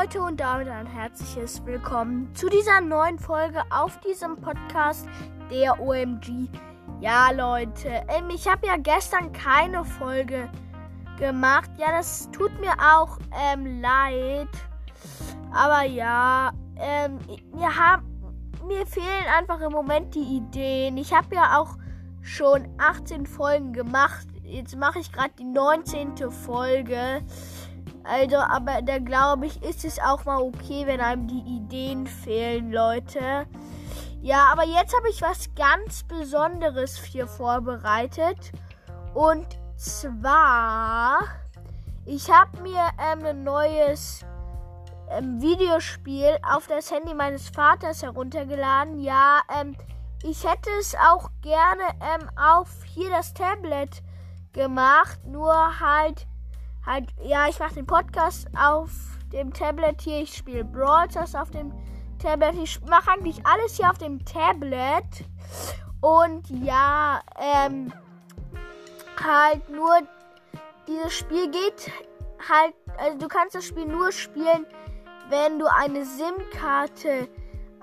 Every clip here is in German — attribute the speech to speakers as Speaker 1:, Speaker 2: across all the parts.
Speaker 1: Leute und damit ein herzliches Willkommen zu dieser neuen Folge auf diesem Podcast der OMG. Ja Leute, ähm, ich habe ja gestern keine Folge gemacht. Ja, das tut mir auch ähm, leid. Aber ja, ähm, mir, haben, mir fehlen einfach im Moment die Ideen. Ich habe ja auch schon 18 Folgen gemacht. Jetzt mache ich gerade die 19. Folge. Also, aber da glaube ich, ist es auch mal okay, wenn einem die Ideen fehlen, Leute. Ja, aber jetzt habe ich was ganz Besonderes hier vorbereitet. Und zwar, ich habe mir ähm, ein neues ähm, Videospiel auf das Handy meines Vaters heruntergeladen. Ja, ähm, ich hätte es auch gerne ähm, auf hier das Tablet gemacht, nur halt halt, ja, ich mache den Podcast auf dem Tablet hier. Ich spiele Brawl Stars auf dem Tablet. Ich mache eigentlich alles hier auf dem Tablet. Und ja, ähm, halt nur dieses Spiel geht halt, also du kannst das Spiel nur spielen, wenn du eine SIM-Karte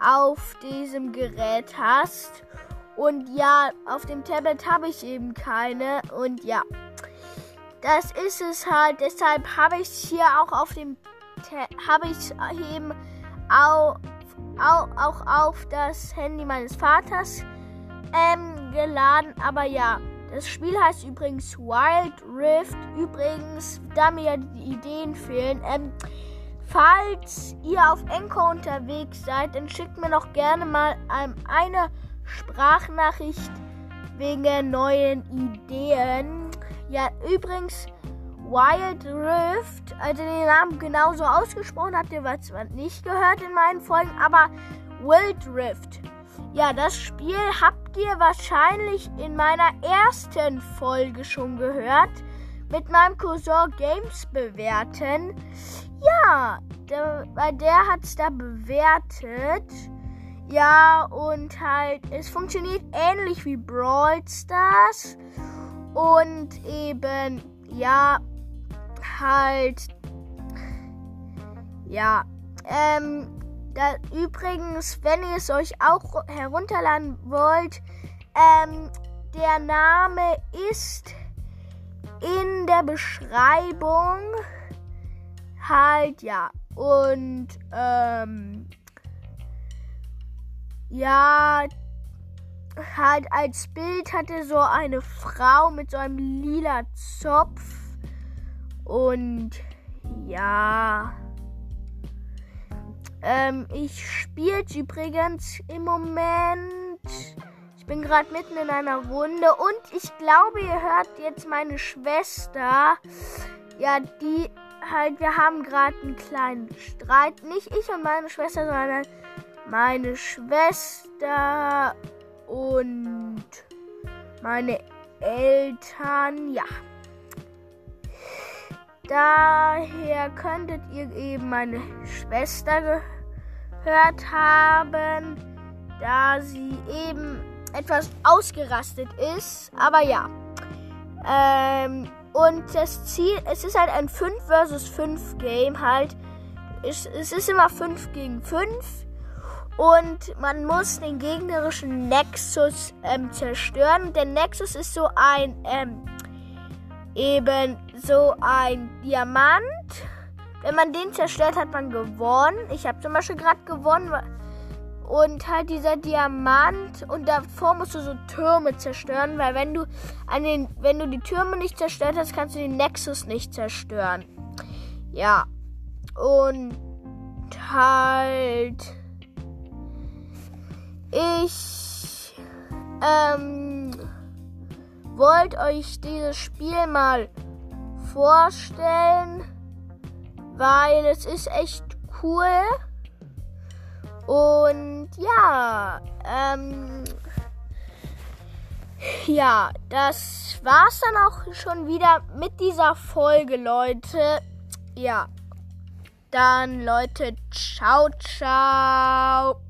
Speaker 1: auf diesem Gerät hast. Und ja, auf dem Tablet habe ich eben keine. Und ja. Das ist es halt. Deshalb habe ich hier auch auf dem habe ich eben auch, auch, auch auf das Handy meines Vaters ähm, geladen. Aber ja, das Spiel heißt übrigens Wild Rift. Übrigens, da mir die Ideen fehlen, ähm, falls ihr auf Enko unterwegs seid, dann schickt mir noch gerne mal ähm, eine Sprachnachricht wegen neuen Ideen. Ja, übrigens, Wild Rift, also den Namen genauso ausgesprochen habt ihr zwar nicht gehört in meinen Folgen, aber Wild Rift. Ja, das Spiel habt ihr wahrscheinlich in meiner ersten Folge schon gehört. Mit meinem Cousin Games bewerten. Ja, der, weil der hat es da bewertet. Ja, und halt, es funktioniert ähnlich wie Brawl Stars. Und eben, ja, halt, ja, ähm, da, übrigens, wenn ihr es euch auch herunterladen wollt, ähm, der Name ist in der Beschreibung halt, ja, und, ähm, ja, halt als Bild hatte so eine Frau mit so einem lila Zopf. Und ja. Ähm, ich spiele übrigens im Moment. Ich bin gerade mitten in einer Runde und ich glaube, ihr hört jetzt meine Schwester. Ja, die halt, wir haben gerade einen kleinen Streit. Nicht ich und meine Schwester, sondern meine Schwester und meine Eltern, ja. Daher könntet ihr eben meine Schwester gehört haben, da sie eben etwas ausgerastet ist. Aber ja. Ähm, und das Ziel, es ist halt ein 5 versus 5 Game halt. Es, es ist immer 5 gegen 5. Und man muss den gegnerischen Nexus ähm, zerstören. Der Nexus ist so ein, ähm, eben so ein Diamant. Wenn man den zerstört, hat man gewonnen. Ich habe zum Beispiel gerade gewonnen. Und halt dieser Diamant und davor musst du so Türme zerstören, weil wenn du an den, wenn du die Türme nicht zerstört hast, kannst du den Nexus nicht zerstören. Ja. Und halt ich ähm, wollte euch dieses Spiel mal vorstellen, weil es ist echt cool. Und ja, ähm, ja, das war's dann auch schon wieder mit dieser Folge, Leute. Ja, dann Leute, ciao, ciao.